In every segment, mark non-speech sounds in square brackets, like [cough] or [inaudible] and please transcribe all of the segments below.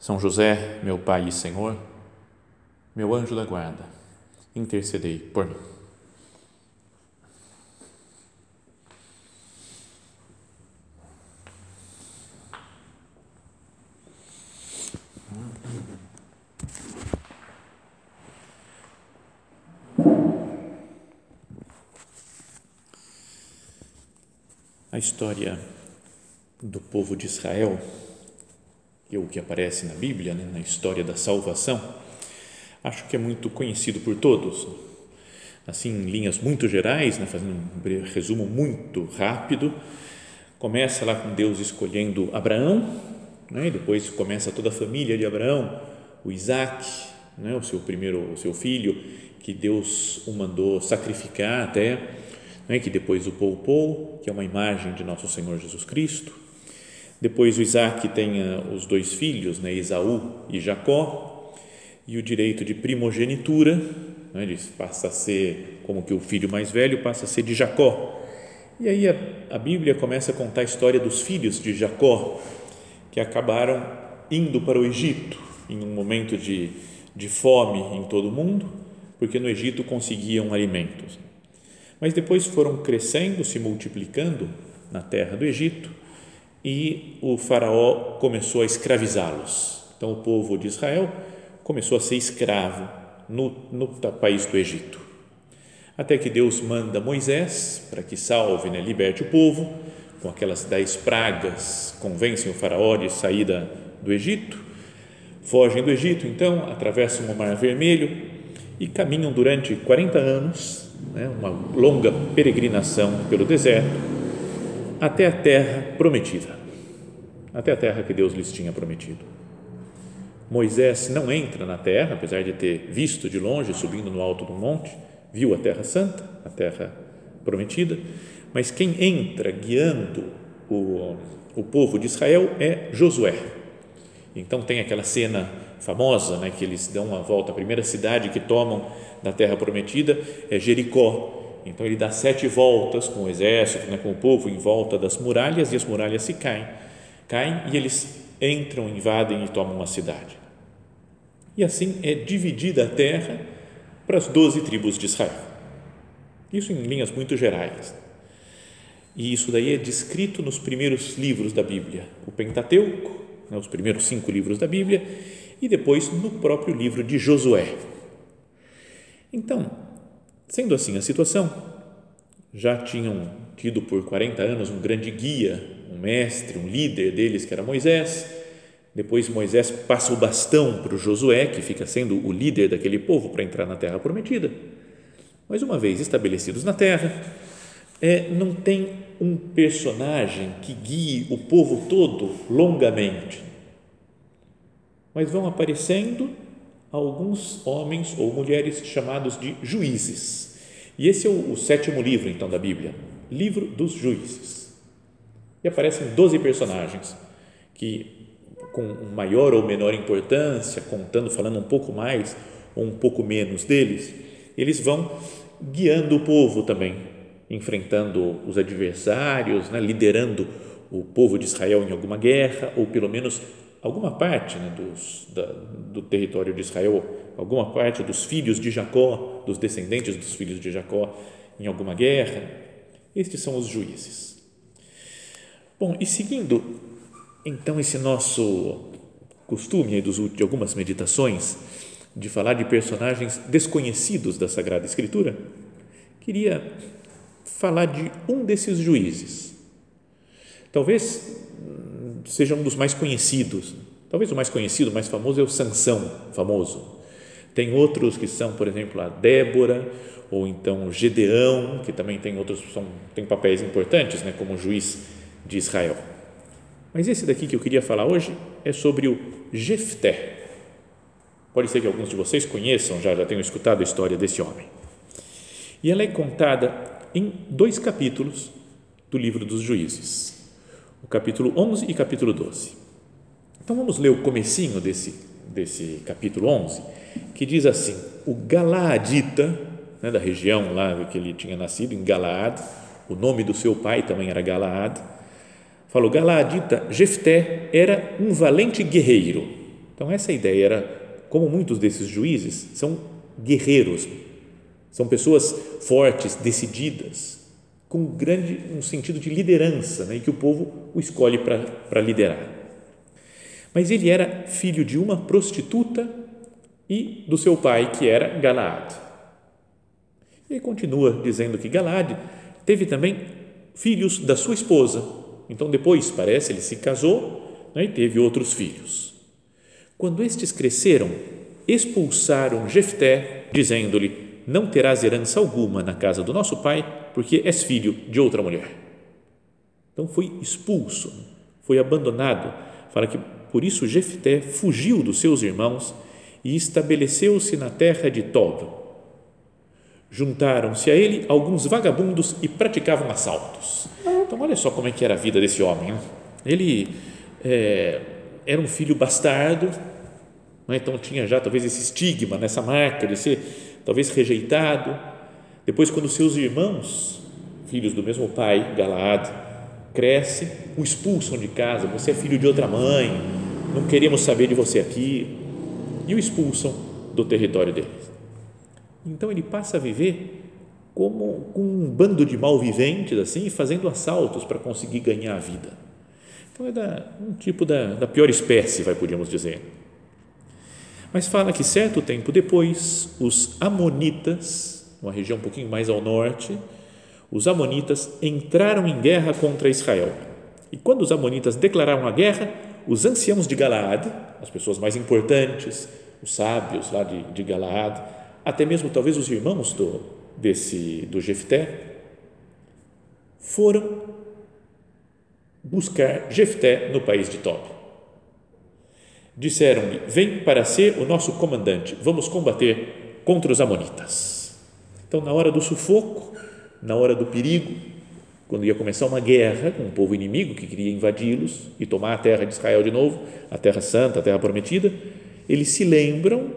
são José, meu Pai e Senhor, meu anjo da guarda, intercedei por mim. A história do povo de Israel o que aparece na Bíblia, né, na história da salvação, acho que é muito conhecido por todos. Assim, em linhas muito gerais, né, fazendo um resumo muito rápido, começa lá com Deus escolhendo Abraão, né, e depois começa toda a família de Abraão, o Isaac, né, o seu primeiro, o seu filho, que Deus o mandou sacrificar até, né, que depois o poupou, que é uma imagem de nosso Senhor Jesus Cristo, depois o Isaac tem os dois filhos, né, Esaú e Jacó, e o direito de primogenitura, né, ele passa a ser como que o filho mais velho passa a ser de Jacó. E aí a, a Bíblia começa a contar a história dos filhos de Jacó, que acabaram indo para o Egito em um momento de, de fome em todo o mundo, porque no Egito conseguiam alimentos. Mas depois foram crescendo, se multiplicando na terra do Egito e o faraó começou a escravizá-los. Então o povo de Israel começou a ser escravo no, no país do Egito. Até que Deus manda Moisés para que salve, né, liberte o povo, com aquelas dez pragas, convencem o faraó de sair da, do Egito, fogem do Egito, então, atravessam o Mar Vermelho e caminham durante 40 anos, né, uma longa peregrinação pelo deserto, até a terra prometida, até a terra que Deus lhes tinha prometido. Moisés não entra na terra, apesar de ter visto de longe, subindo no alto do monte, viu a terra santa, a terra prometida, mas quem entra guiando o, o povo de Israel é Josué. Então tem aquela cena famosa, né, que eles dão uma volta, a primeira cidade que tomam da terra prometida é Jericó, então ele dá sete voltas com o exército, né, com o povo em volta das muralhas e as muralhas se caem, caem e eles entram, invadem e tomam uma cidade. E assim é dividida a terra para as doze tribos de Israel. Isso em linhas muito gerais. E isso daí é descrito nos primeiros livros da Bíblia, o Pentateuco, né, os primeiros cinco livros da Bíblia, e depois no próprio livro de Josué. Então, Sendo assim a situação, já tinham tido por 40 anos um grande guia, um mestre, um líder deles, que era Moisés. Depois Moisés passa o bastão para o Josué, que fica sendo o líder daquele povo para entrar na terra prometida. Mas uma vez estabelecidos na terra, é, não tem um personagem que guie o povo todo longamente. Mas vão aparecendo alguns homens ou mulheres chamados de juízes. E esse é o, o sétimo livro, então, da Bíblia, livro dos juízes. E aparecem 12 personagens que, com maior ou menor importância, contando, falando um pouco mais ou um pouco menos deles, eles vão guiando o povo também, enfrentando os adversários, né, liderando o povo de Israel em alguma guerra, ou pelo menos alguma parte né, dos, da, do território de Israel, alguma parte dos filhos de Jacó, dos descendentes dos filhos de Jacó, em alguma guerra. Estes são os juízes. Bom, e seguindo então esse nosso costume de algumas meditações de falar de personagens desconhecidos da Sagrada Escritura, queria falar de um desses juízes. Talvez seja um dos mais conhecidos. Talvez o mais conhecido, mais famoso é o Sansão, famoso. Tem outros que são, por exemplo, a Débora ou então Gedeão, que também tem outros são tem papéis importantes, né, como juiz de Israel. Mas esse daqui que eu queria falar hoje é sobre o Jefté, Pode ser que alguns de vocês conheçam, já, já tenham escutado a história desse homem. E ela é contada em dois capítulos do livro dos Juízes, o capítulo 11 e capítulo 12. Então vamos ler o comecinho desse, desse capítulo 11, que diz assim, o Galaadita, né, da região lá que ele tinha nascido, em Galaad, o nome do seu pai também era Galaad, falou, Galaadita, Jefté era um valente guerreiro. Então essa ideia era, como muitos desses juízes, são guerreiros, são pessoas fortes, decididas, com grande um sentido de liderança, né, e que o povo o escolhe para liderar. Mas ele era filho de uma prostituta e do seu pai, que era Galaad. Ele continua dizendo que Galaad teve também filhos da sua esposa. Então, depois, parece, ele se casou né, e teve outros filhos. Quando estes cresceram, expulsaram Jefté, dizendo-lhe: Não terás herança alguma na casa do nosso pai, porque és filho de outra mulher. Então foi expulso, foi abandonado. Fala que por isso Jefté fugiu dos seus irmãos e estabeleceu-se na terra de Tob. Juntaram-se a ele alguns vagabundos e praticavam assaltos. Então, olha só como é que era a vida desse homem. Ele é, era um filho bastardo, né? então tinha já talvez esse estigma, nessa marca de ser talvez rejeitado. Depois, quando seus irmãos, filhos do mesmo pai, Galaad, cresce, o expulsam de casa. Você é filho de outra mãe, não queremos saber de você aqui e o expulsam do território deles. Então ele passa a viver como com um bando de malviventes assim, fazendo assaltos para conseguir ganhar a vida. Então é da, um tipo da, da pior espécie, vai podíamos dizer. Mas fala que certo tempo depois, os amonitas, uma região um pouquinho mais ao norte, os amonitas entraram em guerra contra Israel. E quando os amonitas declararam a guerra, os anciãos de Galaad, as pessoas mais importantes, os sábios lá de, de Galaad, até mesmo talvez os irmãos do, desse, do Jefté, foram buscar Jefté no país de Tob. Disseram-lhe: Vem para ser o nosso comandante, vamos combater contra os Amonitas. Então, na hora do sufoco, na hora do perigo, quando ia começar uma guerra com um povo inimigo que queria invadi-los e tomar a terra de Israel de novo, a terra santa, a terra prometida, eles se lembram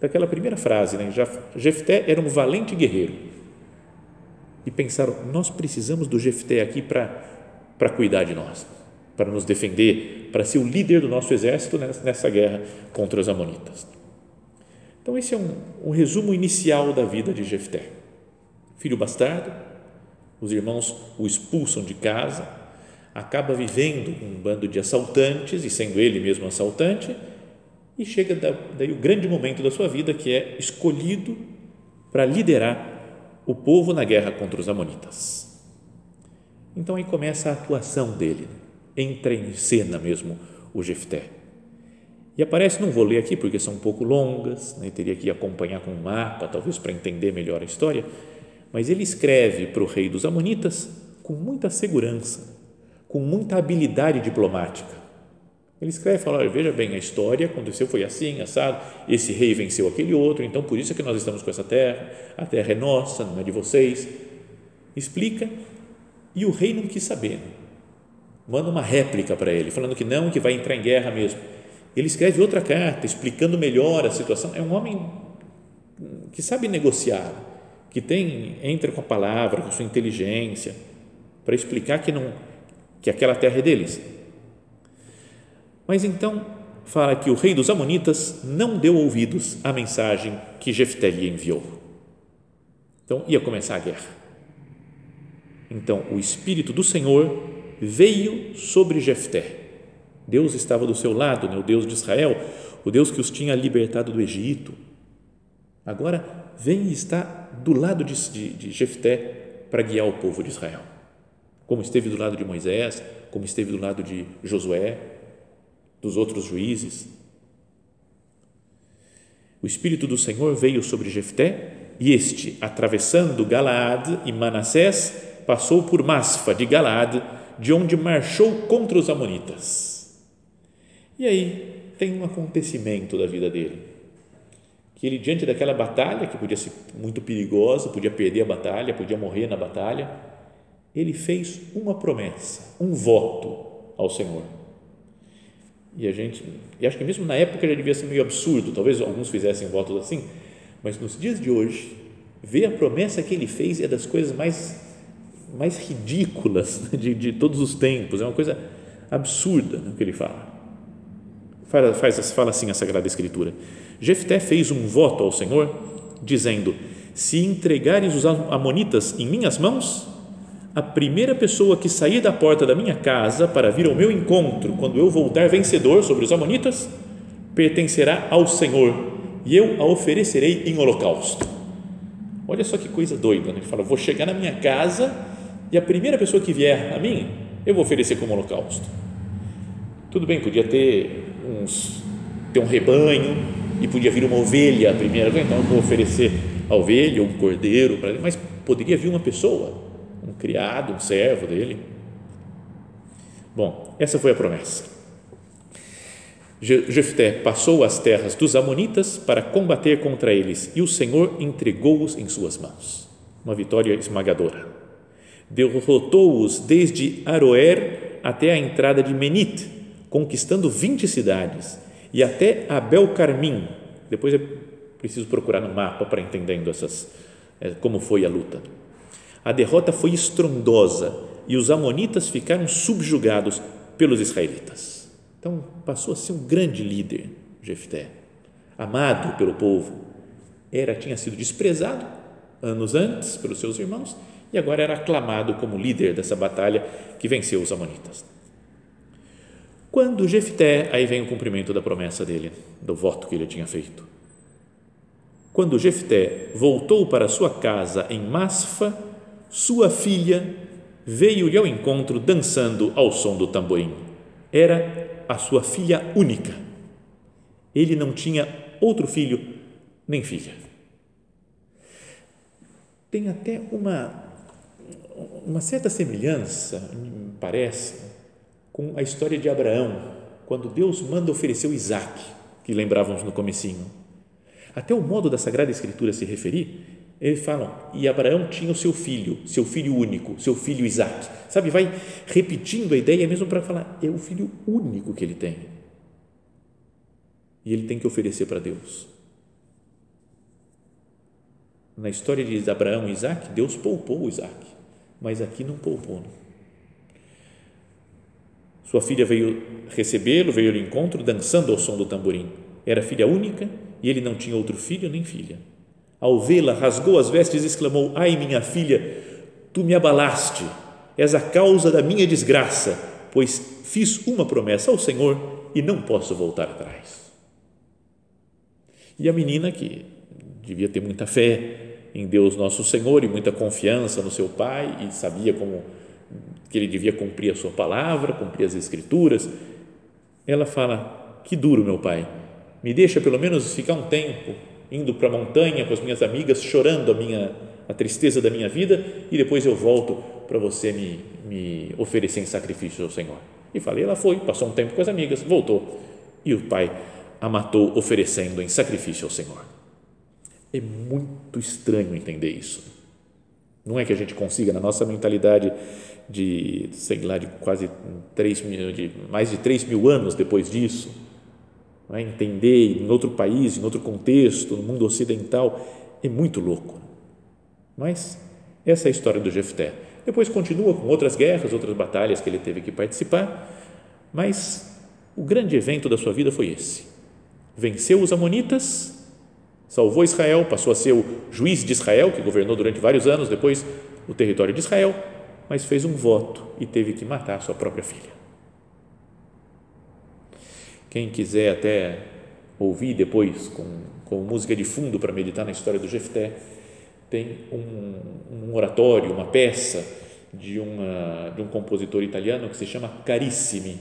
daquela primeira frase, né? Jefté era um valente guerreiro. E pensaram, nós precisamos do Jefté aqui para cuidar de nós, para nos defender, para ser o líder do nosso exército nessa guerra contra os amonitas. Então esse é um, um resumo inicial da vida de Jefté. Filho bastardo, os irmãos o expulsam de casa, acaba vivendo com um bando de assaltantes e sendo ele mesmo assaltante, e chega daí o grande momento da sua vida que é escolhido para liderar o povo na guerra contra os amonitas. Então aí começa a atuação dele, entra em cena mesmo o Jefté. E aparece, não vou ler aqui porque são um pouco longas, né, teria que acompanhar com um mapa, talvez para entender melhor a história, mas ele escreve para o rei dos Amonitas com muita segurança, com muita habilidade diplomática. Ele escreve e fala: veja bem, a história aconteceu, foi assim, assado. Esse rei venceu aquele outro, então por isso é que nós estamos com essa terra. A terra é nossa, não é de vocês. Explica. E o rei não quis saber. Manda uma réplica para ele, falando que não, que vai entrar em guerra mesmo. Ele escreve outra carta, explicando melhor a situação. É um homem que sabe negociar, que tem entra com a palavra, com a sua inteligência, para explicar que não que aquela terra é deles mas então fala que o rei dos Amonitas não deu ouvidos à mensagem que Jefté lhe enviou. Então ia começar a guerra. Então o espírito do Senhor veio sobre Jefté. Deus estava do seu lado, né? o Deus de Israel, o Deus que os tinha libertado do Egito. Agora vem e está do lado de, de, de Jefté para guiar o povo de Israel. Como esteve do lado de Moisés, como esteve do lado de Josué, dos outros juízes. O Espírito do Senhor veio sobre Jefté e este, atravessando Galaad e Manassés, passou por Masfa de Galaad, de onde marchou contra os amonitas. E aí tem um acontecimento da vida dele. que ele, diante daquela batalha, que podia ser muito perigosa, podia perder a batalha, podia morrer na batalha, ele fez uma promessa, um voto ao Senhor. E a gente, e acho que mesmo na época já devia ser meio absurdo, talvez alguns fizessem votos assim, mas nos dias de hoje, ver a promessa que ele fez é das coisas mais, mais ridículas de, de todos os tempos, é uma coisa absurda o que ele fala. Faz, faz, fala assim a Sagrada Escritura. Jefté fez um voto ao Senhor, dizendo: Se entregares os amonitas em minhas mãos, a primeira pessoa que sair da porta da minha casa para vir ao meu encontro, quando eu voltar vencedor sobre os amonitas, pertencerá ao Senhor, e eu a oferecerei em holocausto. Olha só que coisa doida, né? ele fala: Vou chegar na minha casa e a primeira pessoa que vier a mim, eu vou oferecer como holocausto. Tudo bem, podia ter uns ter um rebanho, e podia vir uma ovelha a primeira então eu vou oferecer a ovelha ou um cordeiro, para ele, mas poderia vir uma pessoa, um criado, um servo dele. Bom, essa foi a promessa. Jefté passou as terras dos amonitas para combater contra eles e o Senhor entregou-os em suas mãos. Uma vitória esmagadora. Derrotou-os desde Aroer até a entrada de Menit, conquistando 20 cidades e até Abel Carmim. Depois é preciso procurar no mapa para entendendo essas é, como foi a luta. A derrota foi estrondosa e os amonitas ficaram subjugados pelos israelitas. Então passou a ser um grande líder, Jefté, amado pelo povo. Era tinha sido desprezado anos antes pelos seus irmãos e agora era aclamado como líder dessa batalha que venceu os amonitas. Quando Jefté, aí vem o cumprimento da promessa dele, do voto que ele tinha feito. Quando Jefté voltou para sua casa em Masfa, sua filha veio-lhe ao encontro dançando ao som do tamborim. Era a sua filha única. Ele não tinha outro filho nem filha. Tem até uma, uma certa semelhança, me parece, com a história de Abraão, quando Deus manda oferecer o Isaac, que lembrávamos no comecinho. Até o modo da Sagrada Escritura se referir, eles falam, e Abraão tinha o seu filho, seu filho único, seu filho Isaac. Sabe, vai repetindo a ideia mesmo para falar, é o filho único que ele tem. E ele tem que oferecer para Deus. Na história de Abraão e Isaac, Deus poupou Isaac, mas aqui não poupou. Sua filha veio recebê-lo, veio ao encontro, dançando ao som do tamborim. Era filha única e ele não tinha outro filho nem filha. Ao vê-la, rasgou as vestes e exclamou: Ai, minha filha, tu me abalaste, és a causa da minha desgraça, pois fiz uma promessa ao Senhor e não posso voltar atrás. E a menina, que devia ter muita fé em Deus Nosso Senhor e muita confiança no seu pai e sabia como que ele devia cumprir a sua palavra, cumprir as escrituras. Ela fala: Que duro, meu pai, me deixa pelo menos ficar um tempo indo para a montanha com as minhas amigas, chorando a minha a tristeza da minha vida e depois eu volto para você me, me oferecer em sacrifício ao Senhor. E falei, ela foi, passou um tempo com as amigas, voltou e o pai a matou oferecendo em sacrifício ao Senhor. É muito estranho entender isso. Não é que a gente consiga, na nossa mentalidade de, sei lá, de quase 3 mil, de mais de 3 mil anos depois disso, é? entender em outro país, em outro contexto, no mundo ocidental, é muito louco. Mas essa é a história do Jefté. Depois continua com outras guerras, outras batalhas que ele teve que participar, mas o grande evento da sua vida foi esse. Venceu os amonitas, salvou Israel, passou a ser o juiz de Israel, que governou durante vários anos depois o território de Israel, mas fez um voto e teve que matar sua própria filha. Quem quiser até ouvir depois com, com música de fundo para meditar na história do Jefté, tem um, um oratório, uma peça de, uma, de um compositor italiano que se chama Carissimi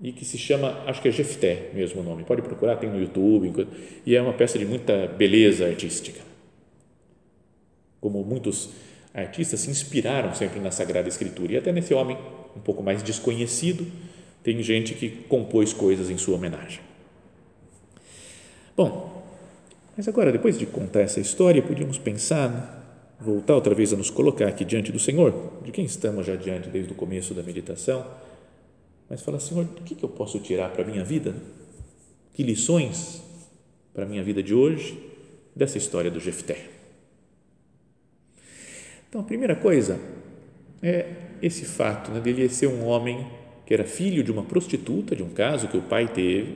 e que se chama, acho que é Jefté mesmo o nome, pode procurar, tem no YouTube, e é uma peça de muita beleza artística. Como muitos artistas se inspiraram sempre na Sagrada Escritura. E até nesse homem um pouco mais desconhecido tem gente que compôs coisas em sua homenagem. Bom, Mas agora, depois de contar essa história, podíamos pensar, voltar outra vez a nos colocar aqui diante do Senhor, de quem estamos já diante desde o começo da meditação, mas falar, Senhor, o que eu posso tirar para a minha vida? Que lições para a minha vida de hoje dessa história do Jefté? Então, a primeira coisa é esse fato né, dele ser um homem que era filho de uma prostituta, de um caso que o pai teve,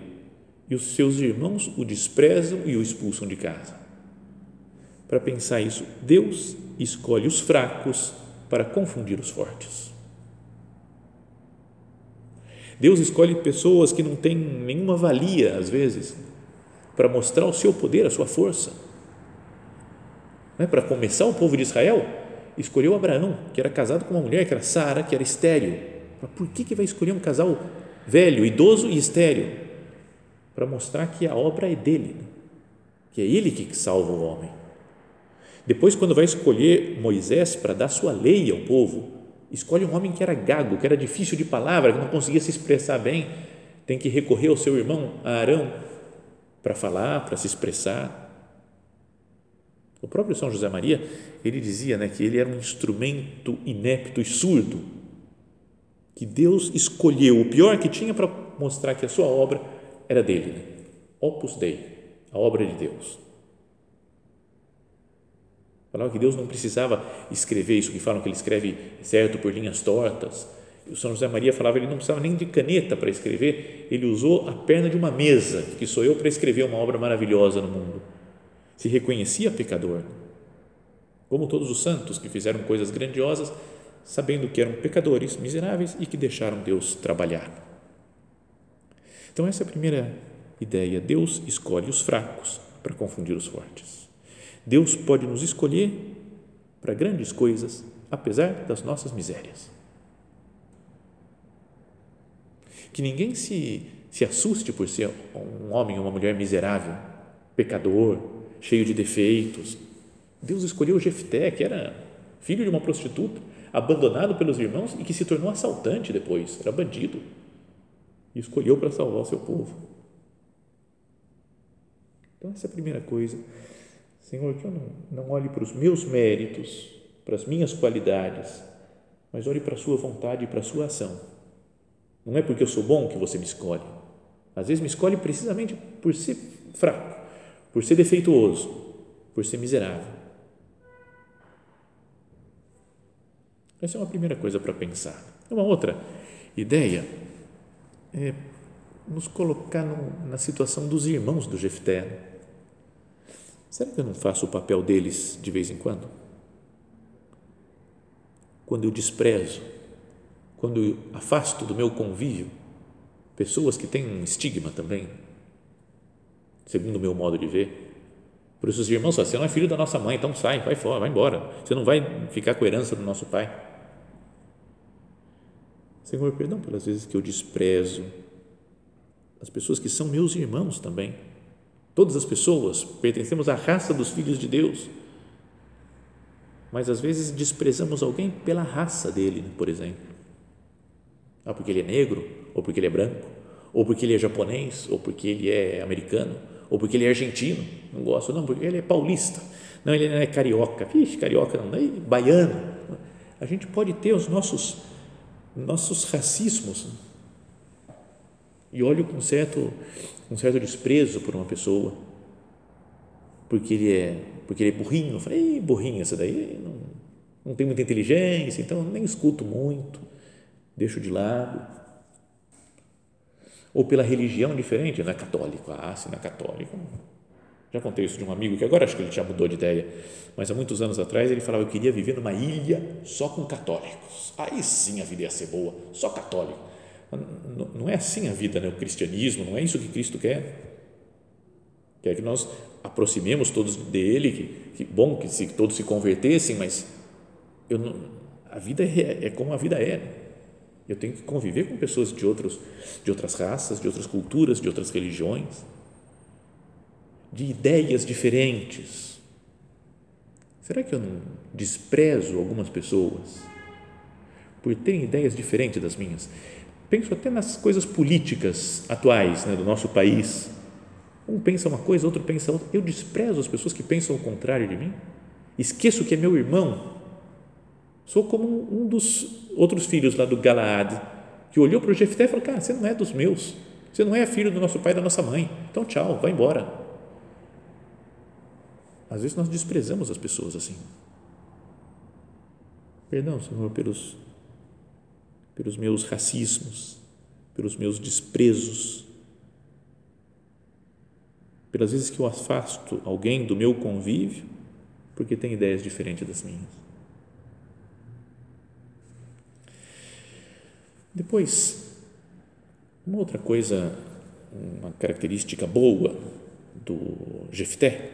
e os seus irmãos o desprezam e o expulsam de casa. Para pensar isso, Deus escolhe os fracos para confundir os fortes. Deus escolhe pessoas que não têm nenhuma valia, às vezes, para mostrar o seu poder, a sua força. Né? Para começar, o povo de Israel escolheu Abraão, que era casado com uma mulher que era Sara, que era estéril. Mas por que, que vai escolher um casal velho, idoso e estéril? para mostrar que a obra é dele, né? que é ele que salva o homem. Depois, quando vai escolher Moisés para dar sua lei ao povo, escolhe um homem que era gago, que era difícil de palavra, que não conseguia se expressar bem, tem que recorrer ao seu irmão Arão para falar, para se expressar. O próprio São José Maria, ele dizia né, que ele era um instrumento inepto e surdo, que Deus escolheu o pior que tinha para mostrar que a sua obra era dele, né? Opus Dei, a obra de Deus. Falava que Deus não precisava escrever isso, que falam que ele escreve certo por linhas tortas. O São José Maria falava que ele não precisava nem de caneta para escrever, ele usou a perna de uma mesa, que sou eu para escrever uma obra maravilhosa no mundo. Se reconhecia pecador, como todos os santos que fizeram coisas grandiosas, sabendo que eram pecadores, miseráveis e que deixaram Deus trabalhar. Então, essa é a primeira ideia. Deus escolhe os fracos para confundir os fortes. Deus pode nos escolher para grandes coisas, apesar das nossas misérias. Que ninguém se, se assuste por ser um homem ou uma mulher miserável, pecador, cheio de defeitos. Deus escolheu Jefté, que era filho de uma prostituta, abandonado pelos irmãos e que se tornou assaltante depois, era bandido e escolheu para salvar o seu povo. Então, essa é a primeira coisa. Senhor, que eu não, não olhe para os meus méritos, para as minhas qualidades, mas olhe para a Sua vontade e para a Sua ação. Não é porque eu sou bom que você me escolhe. Às vezes me escolhe precisamente por ser fraco, por ser defeituoso, por ser miserável. Essa é uma primeira coisa para pensar. Uma outra ideia é, nos colocar no, na situação dos irmãos do Jefté. Será que eu não faço o papel deles de vez em quando? Quando eu desprezo, quando eu afasto do meu convívio pessoas que têm um estigma também, segundo o meu modo de ver. Por isso os irmãos você não é filho da nossa mãe, então sai, vai fora, vai embora. Você não vai ficar com a herança do nosso pai. Senhor, perdão pelas vezes que eu desprezo as pessoas que são meus irmãos também. Todas as pessoas pertencemos à raça dos filhos de Deus. Mas às vezes desprezamos alguém pela raça dele, por exemplo. Ah, porque ele é negro, ou porque ele é branco, ou porque ele é japonês, ou porque ele é americano, ou porque ele é argentino. Não gosto, não, porque ele é paulista. Não, ele não é carioca. Vixe, carioca não, é baiano. A gente pode ter os nossos nossos racismos e olho com certo um certo desprezo por uma pessoa porque ele é porque ele é burrinho eu falei burrinho essa daí não, não tem muita inteligência então nem escuto muito deixo de lado ou pela religião diferente não é católico ah se não é católico já contei isso de um amigo que agora acho que ele já mudou de ideia, mas há muitos anos atrás ele falava que queria viver numa ilha só com católicos. Aí sim a vida ia ser boa, só católico. Não é assim a vida, né? o cristianismo, não é isso que Cristo quer. Quer que nós aproximemos todos dele, que, que bom que se, todos se convertessem, mas não, a vida é, é como a vida é. Eu tenho que conviver com pessoas de, outros, de outras raças, de outras culturas, de outras religiões de ideias diferentes. Será que eu não desprezo algumas pessoas por terem ideias diferentes das minhas? Penso até nas coisas políticas atuais né, do nosso país. Um pensa uma coisa, outro pensa outra. Eu desprezo as pessoas que pensam o contrário de mim. Esqueço que é meu irmão. Sou como um dos outros filhos lá do Galaad, que olhou para o Jefté e falou: Cara, você não é dos meus. Você não é filho do nosso pai e da nossa mãe. Então, tchau, vai embora. Às vezes nós desprezamos as pessoas assim. Perdão, Senhor, pelos, pelos meus racismos, pelos meus desprezos, pelas vezes que eu afasto alguém do meu convívio porque tem ideias diferentes das minhas. Depois, uma outra coisa, uma característica boa do Jefté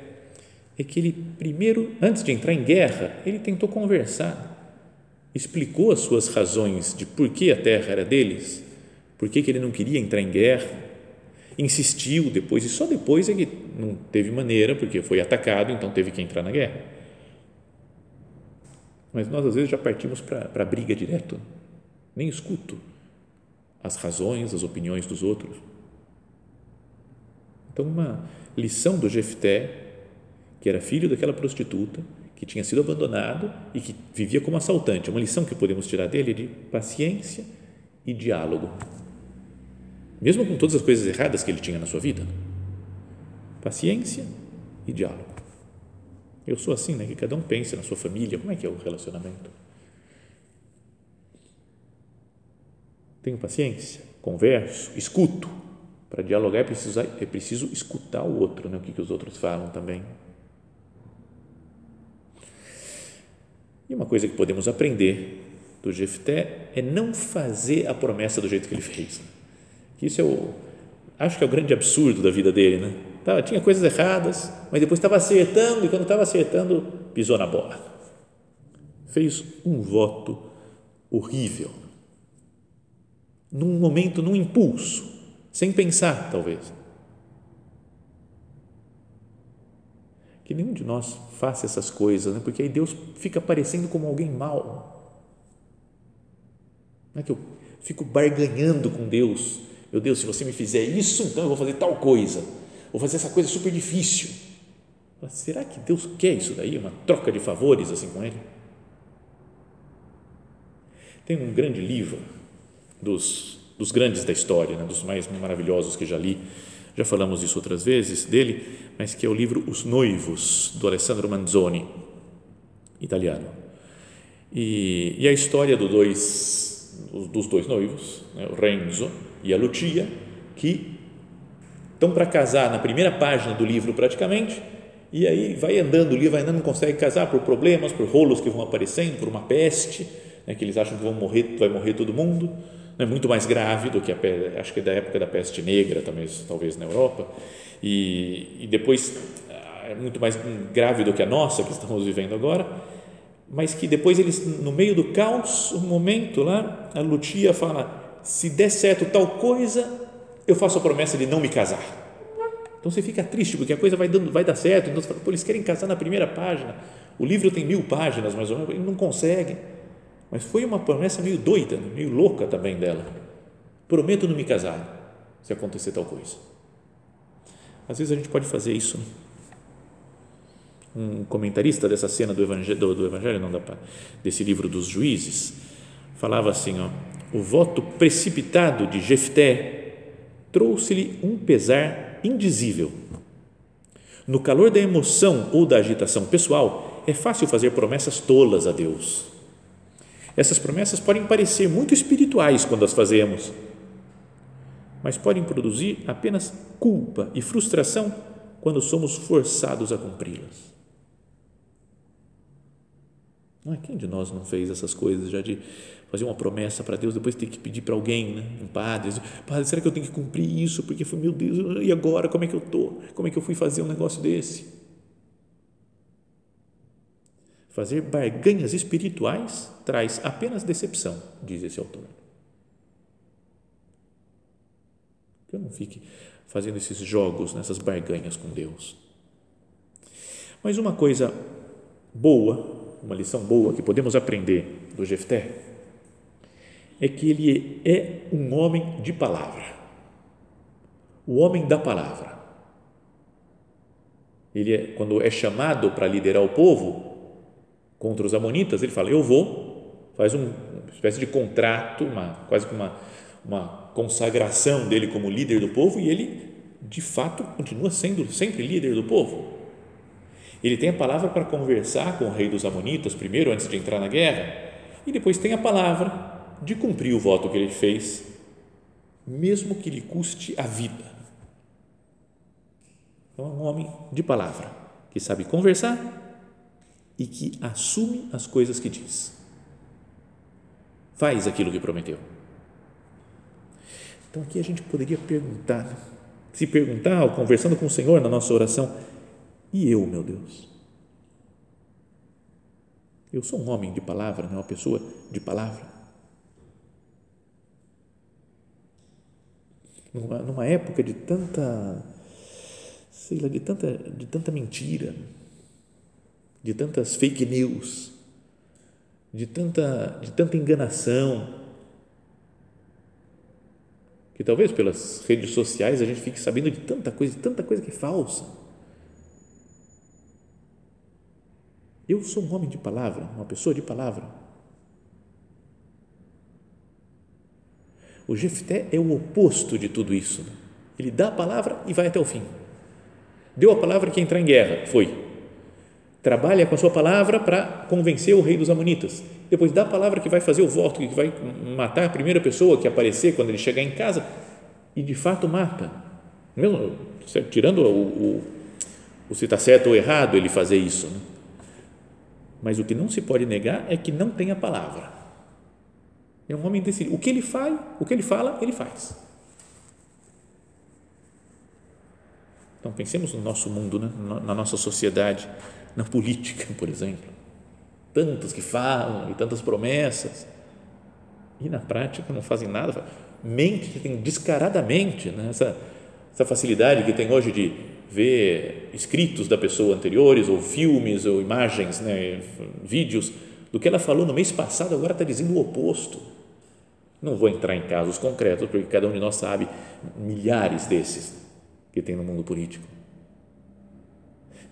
é que ele primeiro, antes de entrar em guerra, ele tentou conversar, explicou as suas razões de por que a terra era deles, por que, que ele não queria entrar em guerra, insistiu depois e só depois é que não teve maneira porque foi atacado, então teve que entrar na guerra. Mas nós às vezes já partimos para a briga direto, nem escuto as razões, as opiniões dos outros. Então uma lição do Jefté, que era filho daquela prostituta, que tinha sido abandonado e que vivia como assaltante, uma lição que podemos tirar dele é de paciência e diálogo mesmo com todas as coisas erradas que ele tinha na sua vida. Paciência e diálogo. Eu sou assim, né? Que cada um pense na sua família, como é que é o relacionamento. Tenho paciência, converso, escuto. Para dialogar é preciso, é preciso escutar o outro, né? o que, que os outros falam também. E uma coisa que podemos aprender do Jefté é não fazer a promessa do jeito que ele fez. Que isso é o, acho que é o grande absurdo da vida dele, né? Tava, tinha coisas erradas, mas depois estava acertando e quando estava acertando, pisou na bola. Fez um voto horrível. Num momento, num impulso, sem pensar, talvez. Que nenhum de nós faça essas coisas, né? porque aí Deus fica parecendo como alguém mau. Não é que eu fico barganhando com Deus meu Deus, se você me fizer isso, então eu vou fazer tal coisa. Vou fazer essa coisa super difícil. Mas será que Deus quer isso daí? Uma troca de favores assim com Ele? Tem um grande livro dos, dos grandes da história, né, dos mais maravilhosos que já li, já falamos isso outras vezes dele, mas que é o livro Os Noivos, do Alessandro Manzoni, italiano. E, e a história do dois, dos dois noivos, né, o Renzo e a Lucia, que estão para casar na primeira página do livro praticamente, e aí vai andando o livro, vai andando, não consegue casar por problemas, por rolos que vão aparecendo, por uma peste, né, que eles acham que vão morrer, vai morrer todo mundo, é muito mais grave do que a acho que da época da peste negra também, talvez na Europa, e, e depois é muito mais grave do que a nossa que estamos vivendo agora, mas que depois eles, no meio do caos, um momento lá, a Lucia fala, se der certo tal coisa, eu faço a promessa de não me casar. Então você fica triste porque a coisa vai, dando, vai dar certo. Então você fala, Pô, eles querem casar na primeira página. O livro tem mil páginas mais ou menos, ele não consegue. Mas foi uma promessa meio doida, meio louca também dela. Prometo não me casar se acontecer tal coisa. Às vezes a gente pode fazer isso. Né? Um comentarista dessa cena do evangelho, do, evangelho não dá desse livro dos juízes, falava assim, ó, o voto precipitado de Jefté trouxe-lhe um pesar indizível. No calor da emoção ou da agitação pessoal, é fácil fazer promessas tolas a Deus. Essas promessas podem parecer muito espirituais quando as fazemos, mas podem produzir apenas culpa e frustração quando somos forçados a cumpri-las. Não é quem de nós não fez essas coisas já de fazer uma promessa para Deus, depois ter que pedir para alguém, né? um padre, padre, será que eu tenho que cumprir isso? Porque foi, meu Deus, e agora como é que eu estou? Como é que eu fui fazer um negócio desse? Fazer barganhas espirituais traz apenas decepção, diz esse autor. Que eu não fique fazendo esses jogos, nessas barganhas com Deus. Mas uma coisa boa, uma lição boa que podemos aprender do Jefté é que ele é um homem de palavra, o homem da palavra. ele é, quando é chamado para liderar o povo contra os amonitas, ele fala: Eu vou, faz um, uma espécie de contrato, uma, quase que uma, uma consagração dele como líder do povo, e ele de fato continua sendo sempre líder do povo. Ele tem a palavra para conversar com o rei dos Amonitas, primeiro, antes de entrar na guerra, e depois tem a palavra de cumprir o voto que ele fez, mesmo que lhe custe a vida. Então, é um homem de palavra, que sabe conversar e que assume as coisas que diz. Faz aquilo que prometeu. Então, aqui a gente poderia perguntar, se perguntar, conversando com o Senhor na nossa oração, e eu, meu Deus? Eu sou um homem de palavra, não é uma pessoa de palavra. Numa, numa época de tanta, sei lá, de tanta, de tanta mentira, de tantas fake news, de tanta, de tanta enganação, que talvez pelas redes sociais a gente fique sabendo de tanta coisa, tanta coisa que é falsa Eu sou um homem de palavra, uma pessoa de palavra. O Jefté é o oposto de tudo isso. Ele dá a palavra e vai até o fim. Deu a palavra que entrar em guerra, foi. Trabalha com a sua palavra para convencer o rei dos Amonitas. Depois dá a palavra que vai fazer o voto, que vai matar a primeira pessoa que aparecer quando ele chegar em casa e de fato mata. Mesmo, tirando o, o, o se está certo ou errado ele fazer isso. Né? Mas o que não se pode negar é que não tem a palavra. É um homem decidido. O que ele faz, o que ele fala, ele faz. Então pensemos no nosso mundo, né? na nossa sociedade, na política, [laughs] por exemplo. Tantos que falam e tantas promessas e na prática não fazem nada, mentem descaradamente, né? essa, essa facilidade que tem hoje de ver escritos da pessoa anteriores, ou filmes, ou imagens, né, vídeos, do que ela falou no mês passado, agora está dizendo o oposto. Não vou entrar em casos concretos, porque cada um de nós sabe milhares desses que tem no mundo político.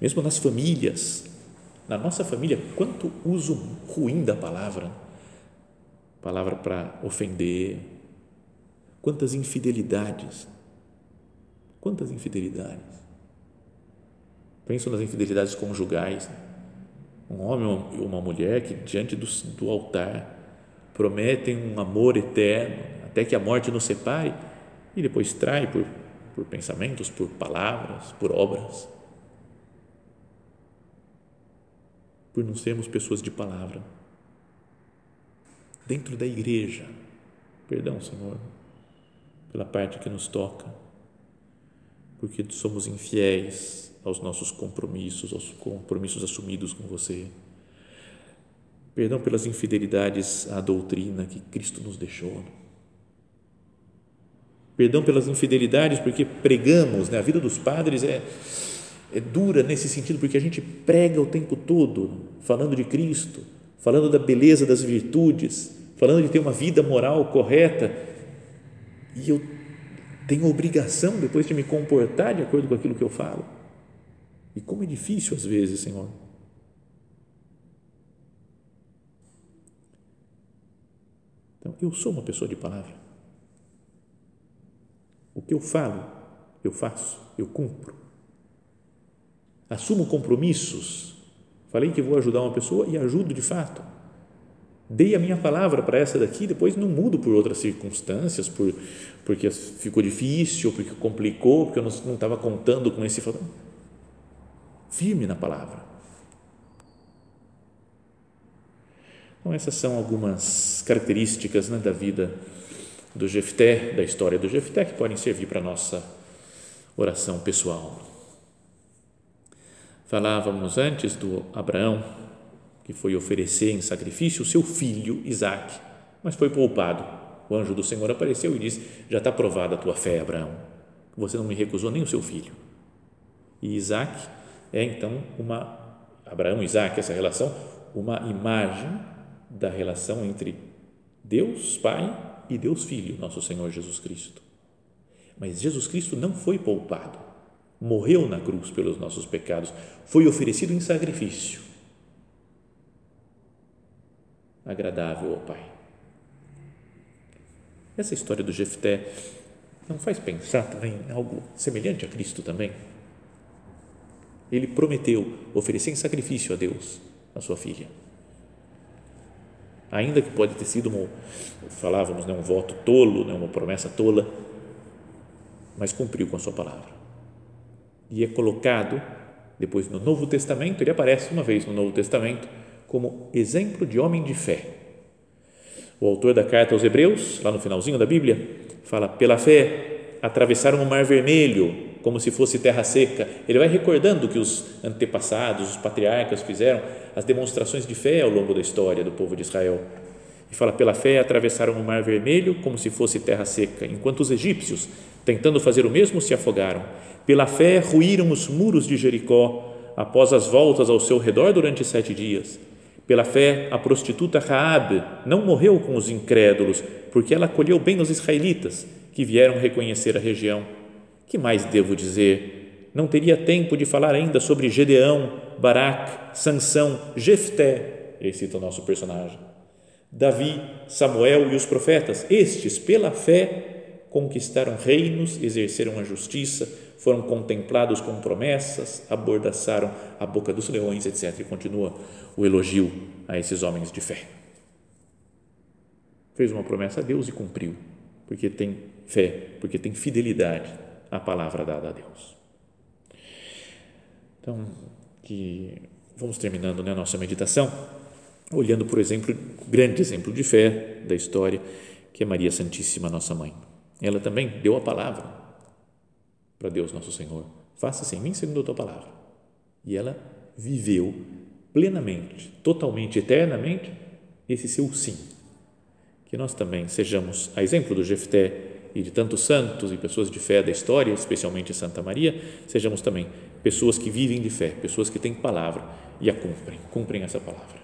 Mesmo nas famílias, na nossa família, quanto uso ruim da palavra, palavra para ofender, quantas infidelidades, quantas infidelidades Penso nas infidelidades conjugais. Um homem ou uma mulher que, diante do, do altar, prometem um amor eterno, até que a morte nos separe, e depois trai por, por pensamentos, por palavras, por obras. Por não sermos pessoas de palavra. Dentro da igreja, perdão, Senhor, pela parte que nos toca, porque somos infiéis aos nossos compromissos, aos compromissos assumidos com você. Perdão pelas infidelidades à doutrina que Cristo nos deixou. Perdão pelas infidelidades porque pregamos, né? a vida dos padres é, é dura nesse sentido, porque a gente prega o tempo todo falando de Cristo, falando da beleza das virtudes, falando de ter uma vida moral correta, e eu tenho obrigação depois de me comportar de acordo com aquilo que eu falo. E como é difícil às vezes, Senhor. Então, eu sou uma pessoa de palavra. O que eu falo, eu faço, eu cumpro. Assumo compromissos. Falei que vou ajudar uma pessoa e ajudo de fato. Dei a minha palavra para essa daqui, depois não mudo por outras circunstâncias, por, porque ficou difícil, porque complicou, porque eu não estava contando com esse fator firme na palavra. Então, essas são algumas características né, da vida do Jefté, da história do Jefté, que podem servir para a nossa oração pessoal. Falávamos antes do Abraão, que foi oferecer em sacrifício o seu filho Isaac, mas foi poupado. O anjo do Senhor apareceu e disse: Já está provada a tua fé, Abraão. Você não me recusou nem o seu filho. E Isaac é então uma Abraão e Isaac, essa relação, uma imagem da relação entre Deus Pai e Deus Filho, nosso Senhor Jesus Cristo. Mas Jesus Cristo não foi poupado. Morreu na cruz pelos nossos pecados, foi oferecido em sacrifício. Agradável ao Pai. Essa história do Jefté não faz pensar também em algo semelhante a Cristo também? Ele prometeu oferecer em sacrifício a Deus a sua filha. Ainda que pode ter sido, um, falávamos, né, um voto tolo, né, uma promessa tola, mas cumpriu com a sua palavra. E é colocado, depois no Novo Testamento, ele aparece uma vez no Novo Testamento como exemplo de homem de fé. O autor da carta aos Hebreus, lá no finalzinho da Bíblia, fala: pela fé atravessaram o Mar Vermelho como se fosse terra seca. Ele vai recordando que os antepassados, os patriarcas fizeram as demonstrações de fé ao longo da história do povo de Israel. E fala: pela fé atravessaram o Mar Vermelho como se fosse terra seca, enquanto os egípcios, tentando fazer o mesmo, se afogaram. Pela fé ruíram os muros de Jericó após as voltas ao seu redor durante sete dias. Pela fé, a prostituta Raabe não morreu com os incrédulos, porque ela acolheu bem os israelitas que vieram reconhecer a região. Que mais devo dizer? Não teria tempo de falar ainda sobre Gedeão, Baraque, Sansão, Jefté, esse cita o nosso personagem. Davi, Samuel e os profetas, estes, pela fé, conquistaram reinos, exerceram a justiça, foram contemplados com promessas, abordaçaram a boca dos leões, etc. E continua o elogio a esses homens de fé. Fez uma promessa a Deus e cumpriu, porque tem fé, porque tem fidelidade à palavra dada a Deus. Então, que vamos terminando né, a nossa meditação, olhando, por exemplo, o grande exemplo de fé da história, que é Maria Santíssima, nossa mãe. Ela também deu a palavra para Deus, nosso Senhor. Faça-se em mim segundo a tua palavra. E ela viveu plenamente, totalmente, eternamente esse seu sim. Que nós também sejamos, a exemplo do Jefté e de tantos santos e pessoas de fé da história, especialmente Santa Maria, sejamos também pessoas que vivem de fé, pessoas que têm palavra e a cumprem, cumprem essa palavra.